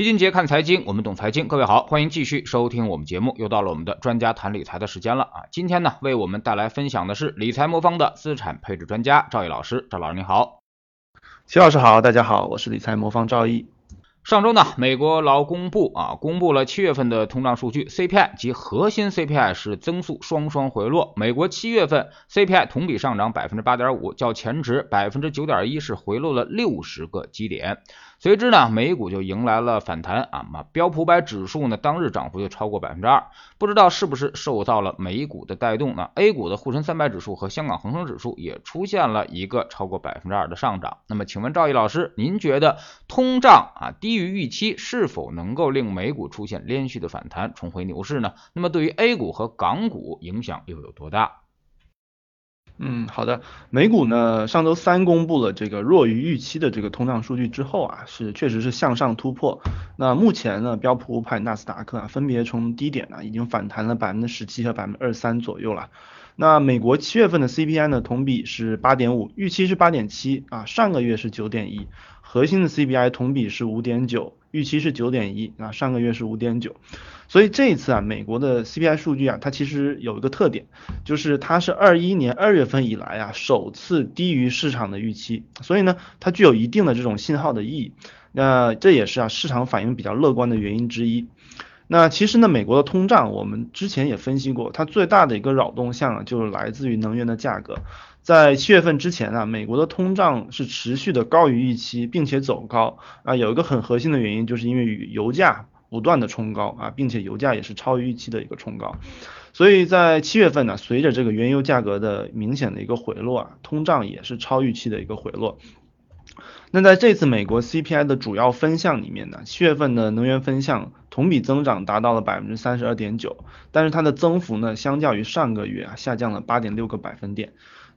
齐俊杰看财经，我们懂财经。各位好，欢迎继续收听我们节目。又到了我们的专家谈理财的时间了啊！今天呢，为我们带来分享的是理财魔方的资产配置专家赵毅老师。赵老师你好，齐老师好，大家好，我是理财魔方赵毅。上周呢，美国劳工部啊公布了七月份的通胀数据，CPI 及核心 CPI 是增速双双回落。美国七月份 CPI 同比上涨百分之八点五，较前值百分之九点一是回落了六十个基点。随之呢，美股就迎来了反弹啊，嘛标普百指数呢当日涨幅就超过百分之二，不知道是不是受到了美股的带动呢？A 股的沪深三百指数和香港恒生指数也出现了一个超过百分之二的上涨。那么，请问赵毅老师，您觉得通胀啊低于预期是否能够令美股出现连续的反弹，重回牛市呢？那么，对于 A 股和港股影响又有多大？嗯，好的。美股呢，上周三公布了这个弱于预期的这个通胀数据之后啊，是确实是向上突破。那目前呢，标普五百、纳斯达克啊，分别从低点呢已经反弹了百分之十七和百分之二十三左右了。那美国七月份的 CPI 呢，同比是八点五，预期是八点七啊，上个月是九点一。核心的 CPI 同比是五点九，预期是九点一啊，上个月是五点九。所以这一次啊，美国的 CPI 数据啊，它其实有一个特点，就是它是二一年二月份以来啊，首次低于市场的预期，所以呢，它具有一定的这种信号的意义。那这也是啊，市场反应比较乐观的原因之一。那其实呢，美国的通胀我们之前也分析过，它最大的一个扰动项啊，就是来自于能源的价格。在七月份之前啊，美国的通胀是持续的高于预期，并且走高啊，有一个很核心的原因，就是因为油价。不断的冲高啊，并且油价也是超预期的一个冲高，所以在七月份呢，随着这个原油价格的明显的一个回落啊，通胀也是超预期的一个回落。那在这次美国 CPI 的主要分项里面呢，七月份的能源分项同比增长达到了百分之三十二点九，但是它的增幅呢，相较于上个月啊，下降了八点六个百分点。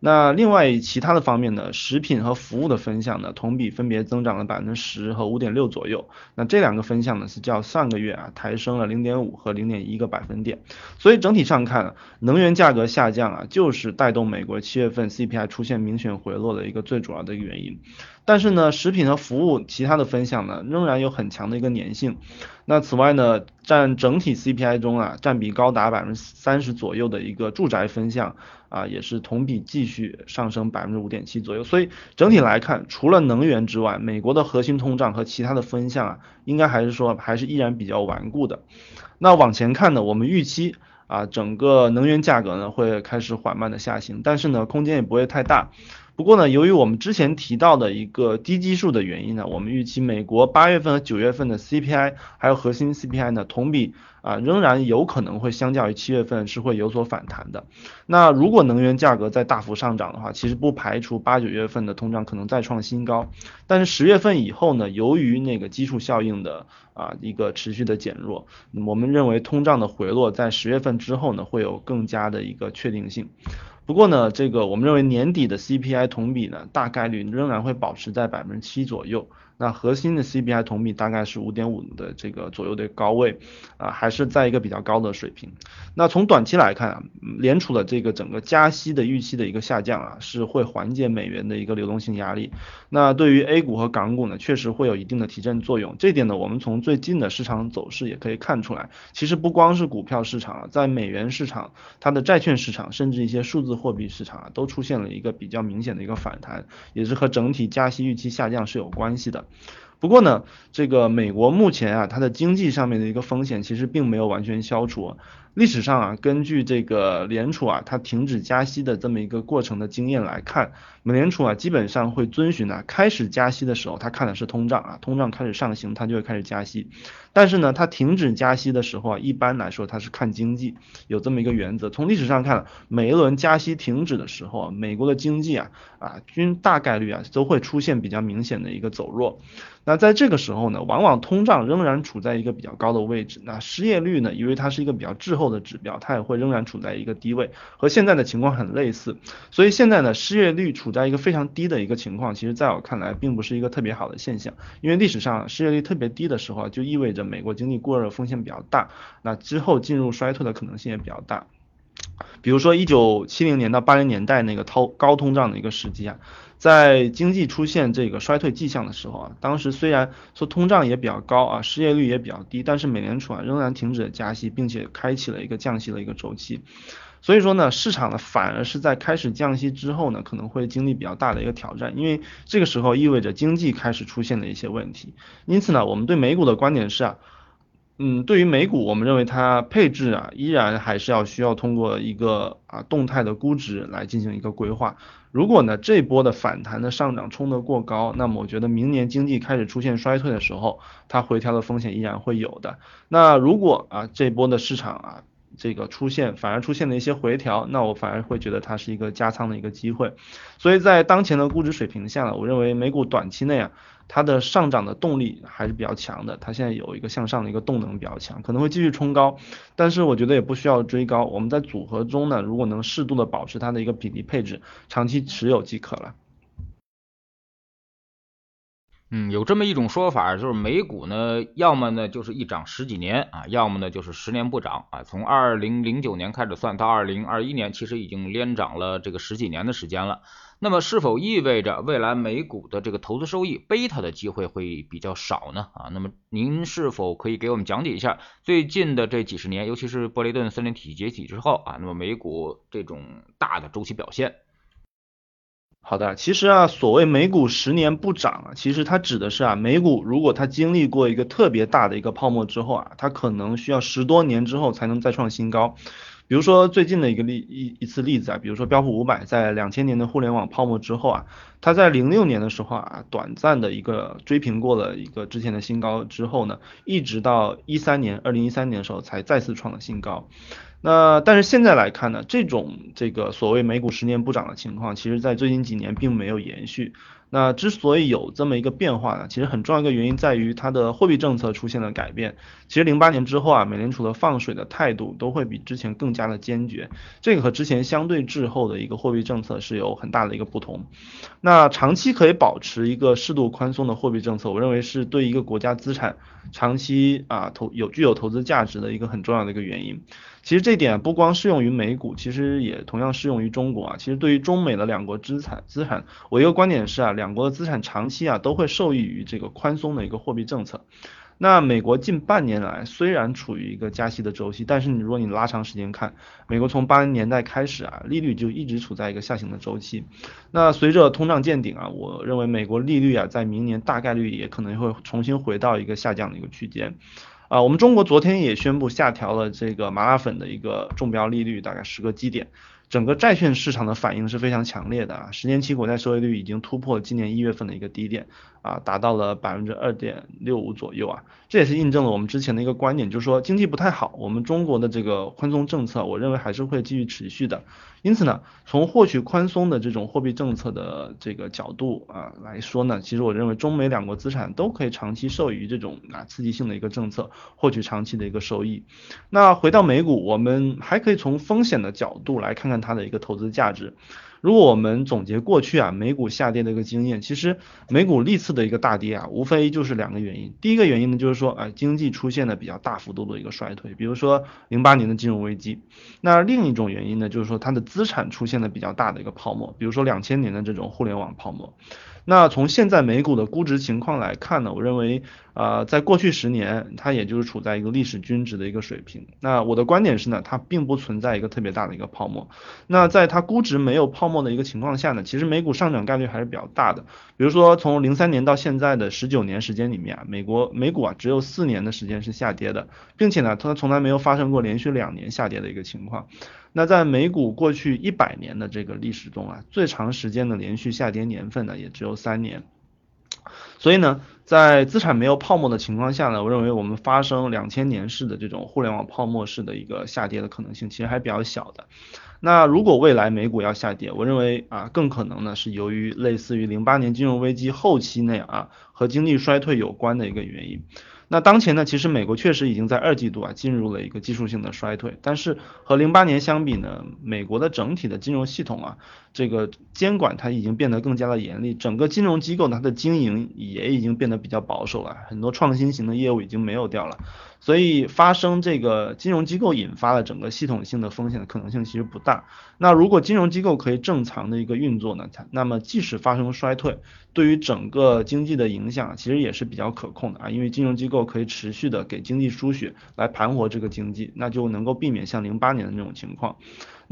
那另外其他的方面呢，食品和服务的分项呢，同比分别增长了百分之十和五点六左右。那这两个分项呢，是较上个月啊抬升了零点五和零点一个百分点。所以整体上看，能源价格下降啊，就是带动美国七月份 CPI 出现明显回落的一个最主要的一个原因。但是呢，食品和服务其他的分项呢，仍然有很强的一个粘性。那此外呢，占整体 CPI 中啊，占比高达百分之三十左右的一个住宅分项啊，也是同比继续上升百分之五点七左右。所以整体来看，除了能源之外，美国的核心通胀和其他的分项啊，应该还是说还是依然比较顽固的。那往前看呢，我们预期啊，整个能源价格呢会开始缓慢的下行，但是呢，空间也不会太大。不过呢，由于我们之前提到的一个低基数的原因呢，我们预期美国八月份和九月份的 CPI 还有核心 CPI 呢，同比啊仍然有可能会相较于七月份是会有所反弹的。那如果能源价格再大幅上涨的话，其实不排除八九月份的通胀可能再创新高。但是十月份以后呢，由于那个基数效应的啊一个持续的减弱，我们认为通胀的回落在十月份之后呢，会有更加的一个确定性。不过呢，这个我们认为年底的 CPI 同比呢，大概率仍然会保持在百分之七左右。那核心的 CPI 同比大概是五点五的这个左右的高位，啊，还是在一个比较高的水平。那从短期来看啊，联储的这个整个加息的预期的一个下降啊，是会缓解美元的一个流动性压力。那对于 A 股和港股呢，确实会有一定的提振作用。这点呢，我们从最近的市场走势也可以看出来。其实不光是股票市场啊，在美元市场、它的债券市场，甚至一些数字货币市场啊，都出现了一个比较明显的一个反弹，也是和整体加息预期下降是有关系的。不过呢，这个美国目前啊，它的经济上面的一个风险其实并没有完全消除。历史上啊，根据这个联储啊，它停止加息的这么一个过程的经验来看，美联储啊，基本上会遵循呢，开始加息的时候，它看的是通胀啊，通胀开始上行，它就会开始加息。但是呢，它停止加息的时候啊，一般来说它是看经济，有这么一个原则。从历史上看，每一轮加息停止的时候啊，美国的经济啊啊均大概率啊都会出现比较明显的一个走弱。那在这个时候呢，往往通胀仍然处在一个比较高的位置，那失业率呢，因为它是一个比较滞后后的指标，它也会仍然处在一个低位，和现在的情况很类似。所以现在呢，失业率处在一个非常低的一个情况，其实在我看来并不是一个特别好的现象，因为历史上失业率特别低的时候，就意味着美国经济过热风险比较大，那之后进入衰退的可能性也比较大。比如说一九七零年到八零年代那个超高通胀的一个时期啊，在经济出现这个衰退迹象的时候啊，当时虽然说通胀也比较高啊，失业率也比较低，但是美联储啊仍然停止了加息，并且开启了一个降息的一个周期。所以说呢，市场呢反而是在开始降息之后呢，可能会经历比较大的一个挑战，因为这个时候意味着经济开始出现了一些问题。因此呢，我们对美股的观点是啊。嗯，对于美股，我们认为它配置啊，依然还是要需要通过一个啊动态的估值来进行一个规划。如果呢这波的反弹的上涨冲得过高，那么我觉得明年经济开始出现衰退的时候，它回调的风险依然会有的。那如果啊这波的市场啊这个出现反而出现了一些回调，那我反而会觉得它是一个加仓的一个机会。所以在当前的估值水平下呢，我认为美股短期内啊。它的上涨的动力还是比较强的，它现在有一个向上的一个动能比较强，可能会继续冲高，但是我觉得也不需要追高。我们在组合中呢，如果能适度的保持它的一个比例配置，长期持有即可了。嗯，有这么一种说法，就是美股呢，要么呢就是一涨十几年啊，要么呢就是十年不涨啊。从二零零九年开始算到二零二一年，其实已经连涨了这个十几年的时间了。那么是否意味着未来美股的这个投资收益贝塔的机会会比较少呢？啊，那么您是否可以给我们讲解一下最近的这几十年，尤其是布雷顿森林体系解体之后啊，那么美股这种大的周期表现？好的，其实啊，所谓美股十年不涨啊，其实它指的是啊，美股如果它经历过一个特别大的一个泡沫之后啊，它可能需要十多年之后才能再创新高。比如说最近的一个例一一次例子啊，比如说标普五百在两千年的互联网泡沫之后啊，它在零六年的时候啊，短暂的一个追平过了一个之前的新高之后呢，一直到一三年二零一三年的时候才再次创了新高。那但是现在来看呢，这种这个所谓美股十年不涨的情况，其实在最近几年并没有延续。那之所以有这么一个变化呢，其实很重要一个原因在于它的货币政策出现了改变。其实零八年之后啊，美联储的放水的态度都会比之前更加的坚决，这个和之前相对滞后的一个货币政策是有很大的一个不同。那长期可以保持一个适度宽松的货币政策，我认为是对一个国家资产长期啊投有具有投资价值的一个很重要的一个原因。其实这点不光适用于美股，其实也同样适用于中国啊。其实对于中美的两国资产资产，我一个观点是啊，两国的资产长期啊都会受益于这个宽松的一个货币政策。那美国近半年来虽然处于一个加息的周期，但是你如果你拉长时间看，美国从八零年代开始啊，利率就一直处在一个下行的周期。那随着通胀见顶啊，我认为美国利率啊在明年大概率也可能会重新回到一个下降的一个区间。啊，我们中国昨天也宣布下调了这个麻辣粉的一个中标利率，大概十个基点。整个债券市场的反应是非常强烈的啊，十年期国债收益率已经突破今年一月份的一个低点啊，达到了百分之二点六五左右啊，这也是印证了我们之前的一个观点，就是说经济不太好，我们中国的这个宽松政策，我认为还是会继续持续的。因此呢，从获取宽松的这种货币政策的这个角度啊来说呢，其实我认为中美两国资产都可以长期受益于这种啊刺激性的一个政策，获取长期的一个收益。那回到美股，我们还可以从风险的角度来看看看它的一个投资价值。如果我们总结过去啊美股下跌的一个经验，其实美股历次的一个大跌啊，无非就是两个原因。第一个原因呢，就是说啊经济出现了比较大幅度的一个衰退，比如说零八年的金融危机。那另一种原因呢，就是说它的资产出现了比较大的一个泡沫，比如说两千年的这种互联网泡沫。那从现在美股的估值情况来看呢，我认为。啊，在过去十年，它也就是处在一个历史均值的一个水平。那我的观点是呢，它并不存在一个特别大的一个泡沫。那在它估值没有泡沫的一个情况下呢，其实美股上涨概率还是比较大的。比如说从零三年到现在的十九年时间里面啊，美国美股啊只有四年的时间是下跌的，并且呢，它从来没有发生过连续两年下跌的一个情况。那在美股过去一百年的这个历史中啊，最长时间的连续下跌年份呢，也只有三年。所以呢，在资产没有泡沫的情况下呢，我认为我们发生两千年式的这种互联网泡沫式的一个下跌的可能性其实还比较小的。那如果未来美股要下跌，我认为啊，更可能呢是由于类似于零八年金融危机后期那样啊，和经济衰退有关的一个原因。那当前呢，其实美国确实已经在二季度啊进入了一个技术性的衰退，但是和零八年相比呢，美国的整体的金融系统啊，这个监管它已经变得更加的严厉，整个金融机构它的经营也已经变得比较保守了，很多创新型的业务已经没有掉了。所以发生这个金融机构引发的整个系统性的风险的可能性其实不大。那如果金融机构可以正常的一个运作呢，它那么即使发生衰退，对于整个经济的影响其实也是比较可控的啊，因为金融机构可以持续的给经济输血来盘活这个经济，那就能够避免像零八年的那种情况。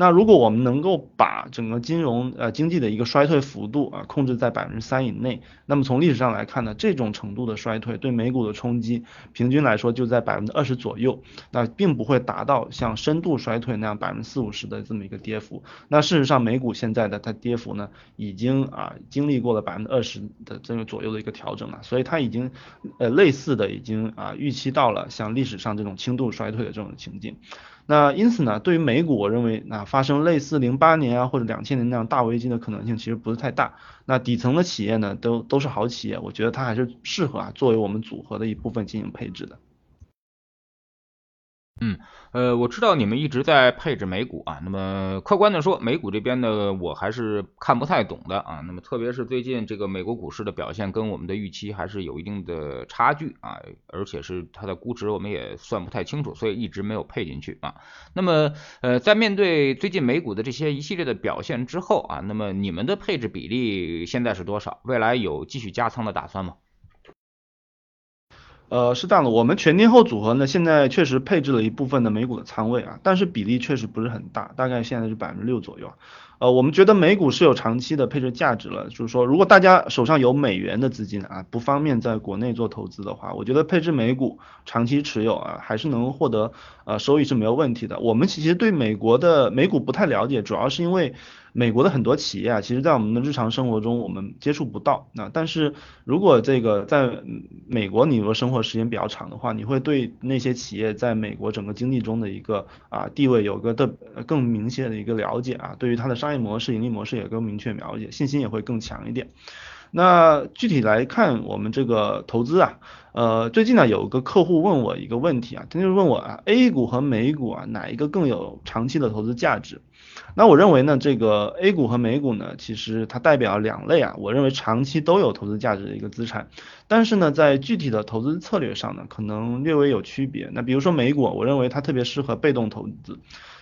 那如果我们能够把整个金融呃经济的一个衰退幅度啊控制在百分之三以内，那么从历史上来看呢，这种程度的衰退对美股的冲击平均来说就在百分之二十左右，那并不会达到像深度衰退那样百分之四五十的这么一个跌幅。那事实上美股现在的它跌幅呢，已经啊经历过了百分之二十的这个左右的一个调整了，所以它已经呃类似的已经啊预期到了像历史上这种轻度衰退的这种情境。那因此呢，对于美股，我认为那发生类似零八年啊或者两千年那样大危机的可能性其实不是太大。那底层的企业呢，都都是好企业，我觉得它还是适合啊作为我们组合的一部分进行配置的。嗯，呃，我知道你们一直在配置美股啊，那么客观的说，美股这边呢，我还是看不太懂的啊。那么特别是最近这个美国股市的表现跟我们的预期还是有一定的差距啊，而且是它的估值我们也算不太清楚，所以一直没有配进去啊。那么呃，在面对最近美股的这些一系列的表现之后啊，那么你们的配置比例现在是多少？未来有继续加仓的打算吗？呃，是这样的，我们全天候组合呢，现在确实配置了一部分的美股的仓位啊，但是比例确实不是很大，大概现在是百分之六左右。呃，我们觉得美股是有长期的配置价值了，就是说，如果大家手上有美元的资金啊，不方便在国内做投资的话，我觉得配置美股长期持有啊，还是能获得呃收益是没有问题的。我们其实对美国的美股不太了解，主要是因为美国的很多企业啊，其实在我们的日常生活中我们接触不到。那但是如果这个在美国你如果生活时间比较长的话，你会对那些企业在美国整个经济中的一个啊地位有个的更明显的一个了解啊，对于它的商商业模式、盈利模式也更明确了解，信心也会更强一点。那具体来看，我们这个投资啊，呃，最近呢有个客户问我一个问题啊，他就问我啊，A 股和美股啊哪一个更有长期的投资价值？那我认为呢，这个 A 股和美股呢，其实它代表两类啊，我认为长期都有投资价值的一个资产，但是呢，在具体的投资策略上呢，可能略微有区别。那比如说美股，我认为它特别适合被动投资。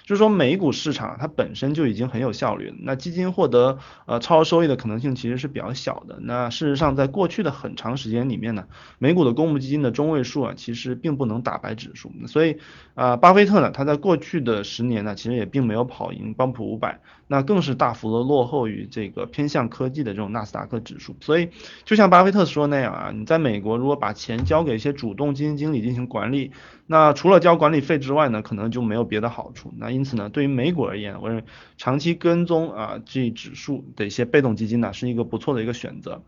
就是说，美股市场它本身就已经很有效率了，那基金获得呃超额收益的可能性其实是比较小的。那事实上，在过去的很长时间里面呢，美股的公募基金的中位数啊，其实并不能打败指数。所以啊，巴菲特呢，他在过去的十年呢，其实也并没有跑赢标普五百，那更是大幅的落后于这个偏向科技的这种纳斯达克指数。所以，就像巴菲特说那样啊，你在美国如果把钱交给一些主动基金经理进行管理，那除了交管理费之外呢，可能就没有别的好处。那因因此呢，对于美股而言，我认为长期跟踪啊这指数的一些被动基金呢，是一个不错的一个选择。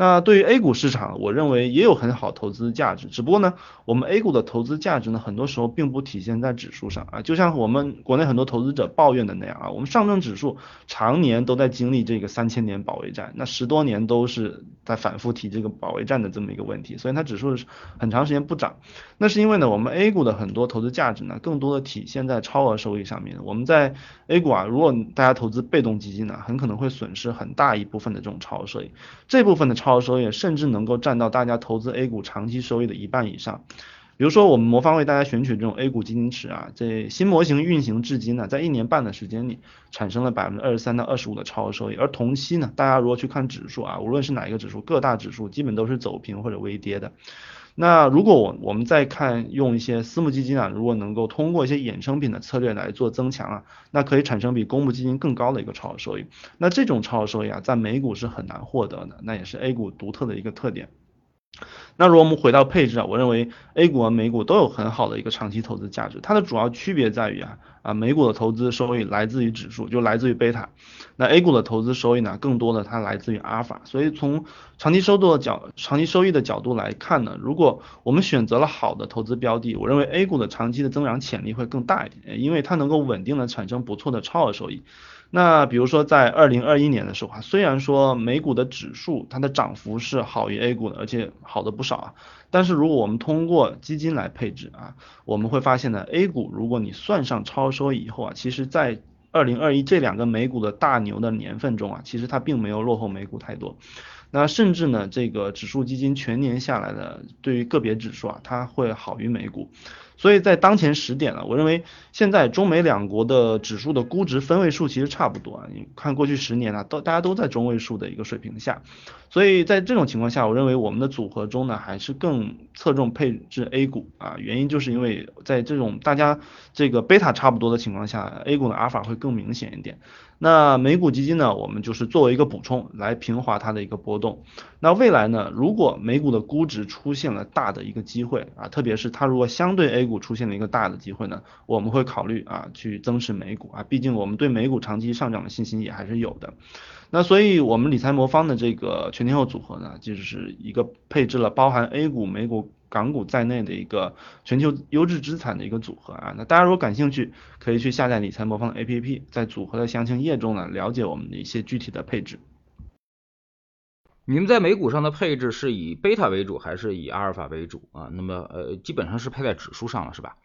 那对于 A 股市场，我认为也有很好投资价值，只不过呢，我们 A 股的投资价值呢，很多时候并不体现在指数上啊，就像我们国内很多投资者抱怨的那样啊，我们上证指数常年都在经历这个三千年保卫战，那十多年都是在反复提这个保卫战的这么一个问题，所以它指数是很长时间不涨，那是因为呢，我们 A 股的很多投资价值呢，更多的体现在超额收益上面。我们在 A 股啊，如果大家投资被动基金呢，很可能会损失很大一部分的这种超额收益，这部分的超超额收益甚至能够占到大家投资 A 股长期收益的一半以上。比如说，我们魔方为大家选取这种 A 股基金池啊，这新模型运行至今呢，在一年半的时间里产生了百分之二十三到二十五的超额收益。而同期呢，大家如果去看指数啊，无论是哪一个指数，各大指数基本都是走平或者微跌的。那如果我我们再看用一些私募基金啊，如果能够通过一些衍生品的策略来做增强啊，那可以产生比公募基金更高的一个超额收益。那这种超额收益啊，在美股是很难获得的，那也是 A 股独特的一个特点。那如果我们回到配置啊，我认为 A 股和美股都有很好的一个长期投资价值。它的主要区别在于啊啊，美股的投资收益来自于指数，就来自于贝塔。那 A 股的投资收益呢，更多的它来自于阿尔法。所以从长期收入的角长期收益的角度来看呢，如果我们选择了好的投资标的，我认为 A 股的长期的增长潜力会更大一点，因为它能够稳定的产生不错的超额收益。那比如说在二零二一年的时候啊，虽然说美股的指数它的涨幅是好于 A 股的，而且好的不少。啊。但是如果我们通过基金来配置啊，我们会发现呢，A 股如果你算上超收以后啊，其实在二零二一这两个美股的大牛的年份中啊，其实它并没有落后美股太多。那甚至呢，这个指数基金全年下来的，对于个别指数啊，它会好于美股。所以在当前时点呢，我认为现在中美两国的指数的估值分位数其实差不多啊。你看过去十年啊，都大家都在中位数的一个水平下。所以在这种情况下，我认为我们的组合中呢，还是更侧重配置 A 股啊。原因就是因为在这种大家这个贝塔差不多的情况下，A 股的阿尔法会更明显一点。那美股基金呢，我们就是作为一个补充来平滑它的一个波动。那未来呢，如果美股的估值出现了大的一个机会啊，特别是它如果相对 A 股出现了一个大的机会呢，我们会考虑啊去增持美股啊，毕竟我们对美股长期上涨的信心也还是有的。那所以我们理财魔方的这个全天候组合呢，就是一个配置了包含 A 股、美股。港股在内的一个全球优质资产的一个组合啊，那大家如果感兴趣，可以去下载理财魔方 APP，在组合的详情页中呢，了解我们的一些具体的配置。你们在美股上的配置是以贝塔为主，还是以阿尔法为主啊？那么呃，基本上是配在指数上了，是吧？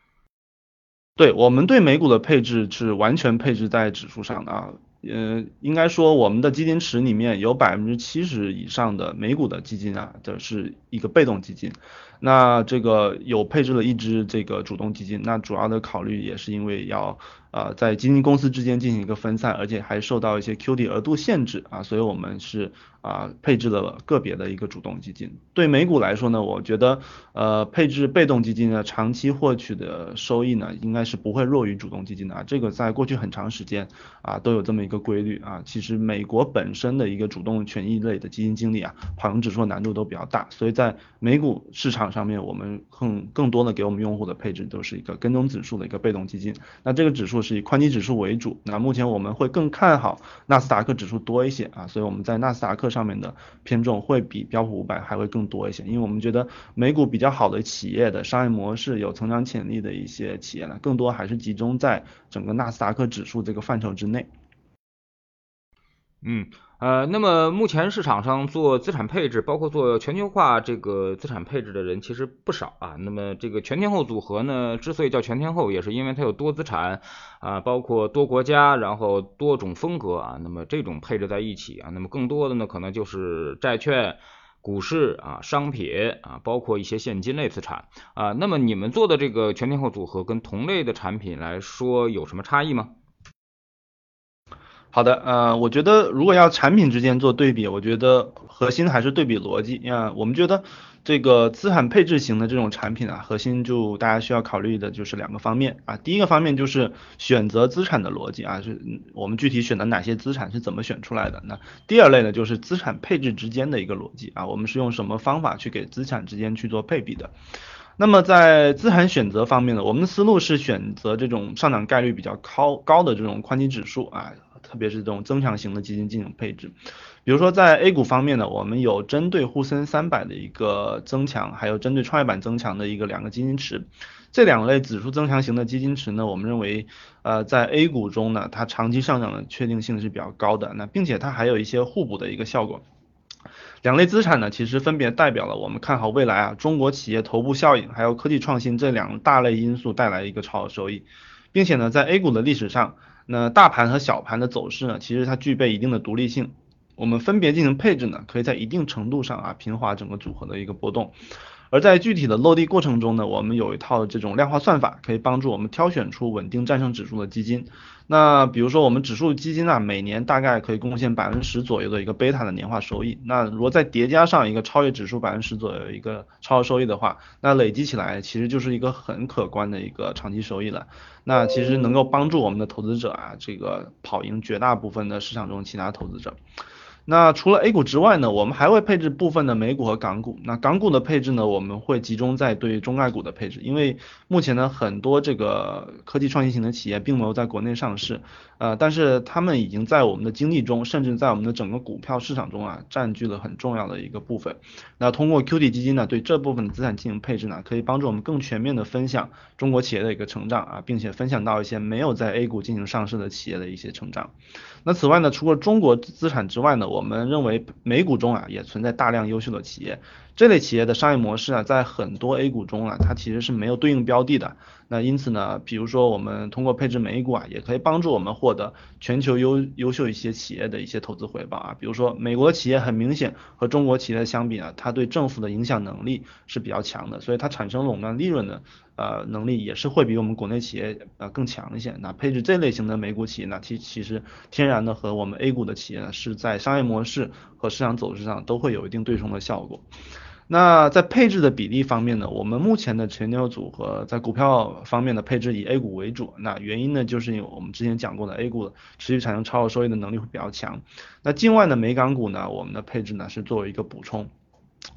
对，我们对美股的配置是完全配置在指数上的啊。呃，应该说我们的基金池里面有百分之七十以上的美股的基金啊，这是一个被动基金。那这个有配置了一支这个主动基金，那主要的考虑也是因为要呃在基金公司之间进行一个分散，而且还受到一些 QD 额度限制啊，所以我们是啊配置了个别的一个主动基金。对美股来说呢，我觉得呃配置被动基金呢，长期获取的收益呢，应该是不会弱于主动基金的啊，这个在过去很长时间啊都有这么一个规律啊。其实美国本身的一个主动权益类的基金经理啊，跑赢指数难度都比较大，所以在美股市场。上面我们更更多的给我们用户的配置都是一个跟踪指数的一个被动基金，那这个指数是以宽基指数为主，那目前我们会更看好纳斯达克指数多一些啊，所以我们在纳斯达克上面的偏重会比标普五百还会更多一些，因为我们觉得美股比较好的企业的商业模式有成长潜力的一些企业呢，更多还是集中在整个纳斯达克指数这个范畴之内。嗯。呃，那么目前市场上做资产配置，包括做全球化这个资产配置的人其实不少啊。那么这个全天候组合呢，之所以叫全天候，也是因为它有多资产啊，包括多国家，然后多种风格啊。那么这种配置在一起啊，那么更多的呢，可能就是债券、股市啊、商品啊，包括一些现金类资产啊。那么你们做的这个全天候组合跟同类的产品来说有什么差异吗？好的，呃，我觉得如果要产品之间做对比，我觉得核心还是对比逻辑。啊，我们觉得这个资产配置型的这种产品啊，核心就大家需要考虑的就是两个方面啊。第一个方面就是选择资产的逻辑啊，是我们具体选择哪些资产是怎么选出来的。那第二类呢，就是资产配置之间的一个逻辑啊，我们是用什么方法去给资产之间去做配比的。那么在资产选择方面呢，我们的思路是选择这种上涨概率比较高高的这种宽基指数啊。特别是这种增强型的基金进行配置，比如说在 A 股方面呢，我们有针对沪深三百的一个增强，还有针对创业板增强的一个两个基金池。这两类指数增强型的基金池呢，我们认为，呃，在 A 股中呢，它长期上涨的确定性是比较高的。那并且它还有一些互补的一个效果。两类资产呢，其实分别代表了我们看好未来啊，中国企业头部效应还有科技创新这两大类因素带来一个超额收益，并且呢，在 A 股的历史上。那大盘和小盘的走势呢，其实它具备一定的独立性，我们分别进行配置呢，可以在一定程度上啊平滑整个组合的一个波动。而在具体的落地过程中呢，我们有一套这种量化算法，可以帮助我们挑选出稳定战胜指数的基金。那比如说我们指数基金啊，每年大概可以贡献百分之十左右的一个贝塔的年化收益。那如果再叠加上一个超越指数百分之十左右一个超额收益的话，那累积起来其实就是一个很可观的一个长期收益了。那其实能够帮助我们的投资者啊，这个跑赢绝大部分的市场中其他投资者。那除了 A 股之外呢，我们还会配置部分的美股和港股。那港股的配置呢，我们会集中在对中概股的配置，因为目前呢，很多这个科技创新型的企业并没有在国内上市，呃，但是他们已经在我们的经历中，甚至在我们的整个股票市场中啊，占据了很重要的一个部分。那通过 QD 基金呢，对这部分的资产进行配置呢，可以帮助我们更全面的分享中国企业的一个成长啊，并且分享到一些没有在 A 股进行上市的企业的一些成长。那此外呢，除了中国资产之外呢，我们认为美股中啊也存在大量优秀的企业，这类企业的商业模式啊，在很多 A 股中啊，它其实是没有对应标的的。那因此呢，比如说我们通过配置美股啊，也可以帮助我们获得全球优优秀一些企业的一些投资回报啊。比如说美国企业很明显和中国企业相比啊，它对政府的影响能力是比较强的，所以它产生垄断利润的呃能力也是会比我们国内企业呃更强一些。那配置这类型的美股企业呢，其其实天然的和我们 A 股的企业呢，是在商业模式和市场走势上都会有一定对冲的效果。那在配置的比例方面呢，我们目前的全牛组合在股票方面的配置以 A 股为主。那原因呢，就是因为我们之前讲过的 A 股持续产生超额收益的能力会比较强。那境外的美港股呢，我们的配置呢是作为一个补充。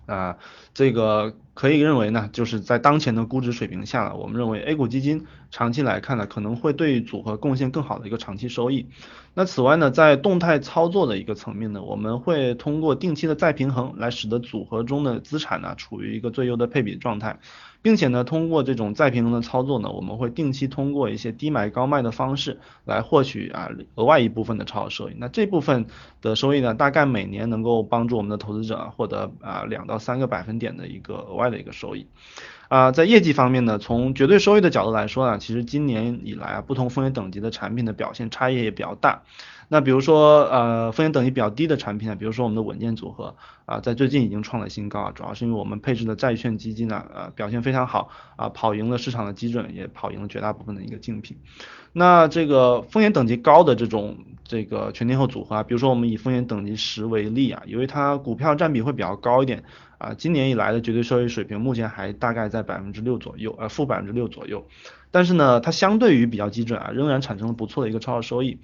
啊，这个可以认为呢，就是在当前的估值水平下，我们认为 A 股基金长期来看呢，可能会对组合贡献更好的一个长期收益。那此外呢，在动态操作的一个层面呢，我们会通过定期的再平衡，来使得组合中的资产呢处于一个最优的配比状态。并且呢，通过这种再平衡的操作呢，我们会定期通过一些低买高卖的方式来获取啊额外一部分的超额收益。那这部分的收益呢，大概每年能够帮助我们的投资者获得啊两到三个百分点的一个额外的一个收益。啊，在业绩方面呢，从绝对收益的角度来说呢，其实今年以来啊，不同风险等级的产品的表现差异也比较大。那比如说，呃，风险等级比较低的产品啊，比如说我们的稳健组合啊，在最近已经创了新高啊，主要是因为我们配置的债券基金呢，呃，表现非常好啊，跑赢了市场的基准，也跑赢了绝大部分的一个竞品。那这个风险等级高的这种这个全天候组合啊，比如说我们以风险等级十为例啊，因为它股票占比会比较高一点啊，今年以来的绝对收益水平目前还大概在百分之六左右，呃，负百分之六左右，但是呢，它相对于比较基准啊，仍然产生了不错的一个超额收益。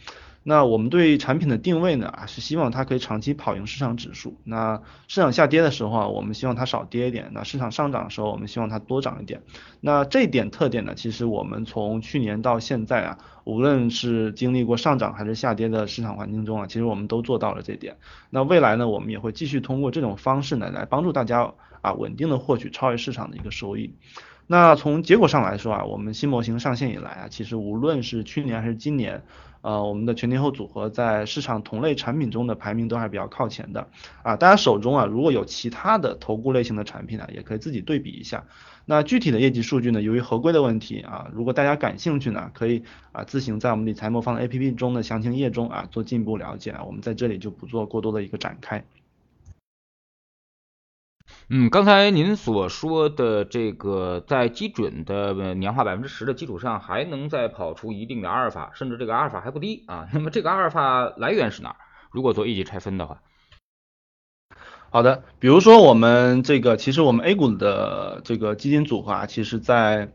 那我们对产品的定位呢啊是希望它可以长期跑赢市场指数。那市场下跌的时候啊，我们希望它少跌一点；那市场上涨的时候，我们希望它多涨一点。那这点特点呢，其实我们从去年到现在啊，无论是经历过上涨还是下跌的市场环境中啊，其实我们都做到了这点。那未来呢，我们也会继续通过这种方式呢，来帮助大家啊稳定的获取超越市场的一个收益。那从结果上来说啊，我们新模型上线以来啊，其实无论是去年还是今年。呃，我们的全天候组合在市场同类产品中的排名都还是比较靠前的啊。大家手中啊，如果有其他的投顾类型的产品呢，也可以自己对比一下。那具体的业绩数据呢，由于合规的问题啊，如果大家感兴趣呢，可以啊自行在我们理财魔方的 APP 中的详情页中啊做进一步了解啊。我们在这里就不做过多的一个展开。嗯，刚才您所说的这个，在基准的年化百分之十的基础上，还能再跑出一定的阿尔法，甚至这个阿尔法还不低啊。那么这个阿尔法来源是哪？如果做一级拆分的话，好的，比如说我们这个，其实我们 A 股的这个基金组合啊，其实在。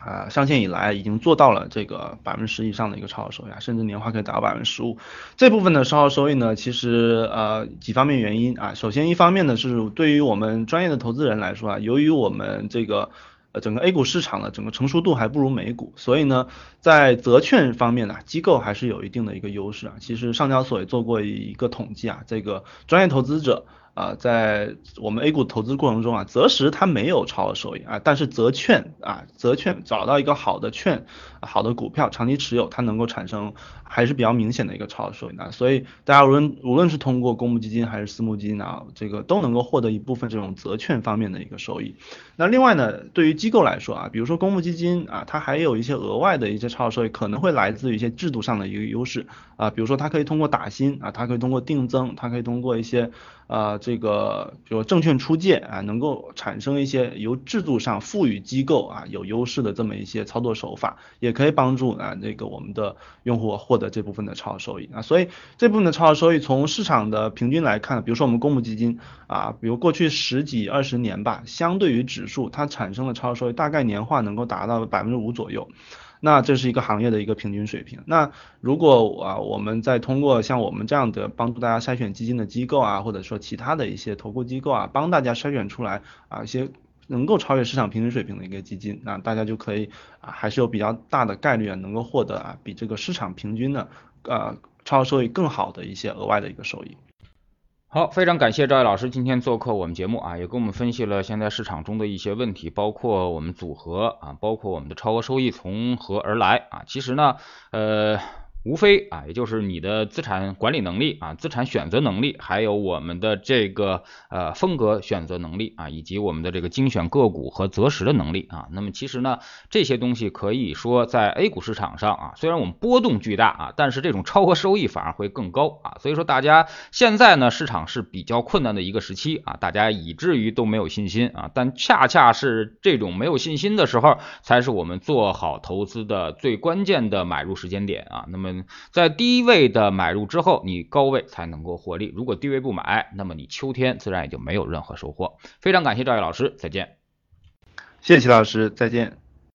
啊，上线以来已经做到了这个百分之十以上的一个超额收益啊，甚至年化可以达到百分之十五。这部分的超额收益呢，其实呃几方面原因啊，首先一方面呢是对于我们专业的投资人来说啊，由于我们这个呃整个 A 股市场的整个成熟度还不如美股，所以呢在择券方面呢，机构还是有一定的一个优势啊。其实上交所也做过一个统计啊，这个专业投资者。啊，在我们 A 股投资过程中啊，择时它没有超额收益啊，但是择券啊，择券找到一个好的券、好的股票，长期持有，它能够产生还是比较明显的一个超额收益的。所以大家无论无论是通过公募基金还是私募基金啊，这个都能够获得一部分这种择券方面的一个收益。那另外呢，对于机构来说啊，比如说公募基金啊，它还有一些额外的一些超额收益，可能会来自于一些制度上的一个优势啊，比如说它可以通过打新啊，它可以通过定增，它可以通过一些。啊，这个比如证券出借啊，能够产生一些由制度上赋予机构啊有优势的这么一些操作手法，也也可以帮助啊这个我们的用户获得这部分的超额收益啊。所以这部分的超额收益从市场的平均来看，比如说我们公募基金啊，比如过去十几二十年吧，相对于指数，它产生的超额收益大概年化能够达到百分之五左右。那这是一个行业的一个平均水平。那如果啊，我们再通过像我们这样的帮助大家筛选基金的机构啊，或者说其他的一些投顾机构啊，帮大家筛选出来啊一些能够超越市场平均水平的一个基金，那大家就可以啊还是有比较大的概率啊能够获得啊比这个市场平均的呃超额收益更好的一些额外的一个收益。好，非常感谢赵毅老师今天做客我们节目啊，也给我们分析了现在市场中的一些问题，包括我们组合啊，包括我们的超额收益从何而来啊。其实呢，呃，无非啊，也就是你的资产管理能力啊，资产选择能力，还有我们的这个呃风格选择能力啊，以及我们的这个精选个股和择时的能力啊。那么其实呢，这些东西可以说在 A 股市场上啊，虽然我们波动巨大啊，但是这种超额收益反而会更高啊。所以说大家现在呢，市场是比较困难的一个时期啊，大家以至于都没有信心啊。但恰恰是这种没有信心的时候，才是我们做好投资的最关键的买入时间点啊。那么嗯在低位的买入之后，你高位才能够获利。如果低位不买，那么你秋天自然也就没有任何收获。非常感谢赵毅老师，再见。谢谢齐老师，再见。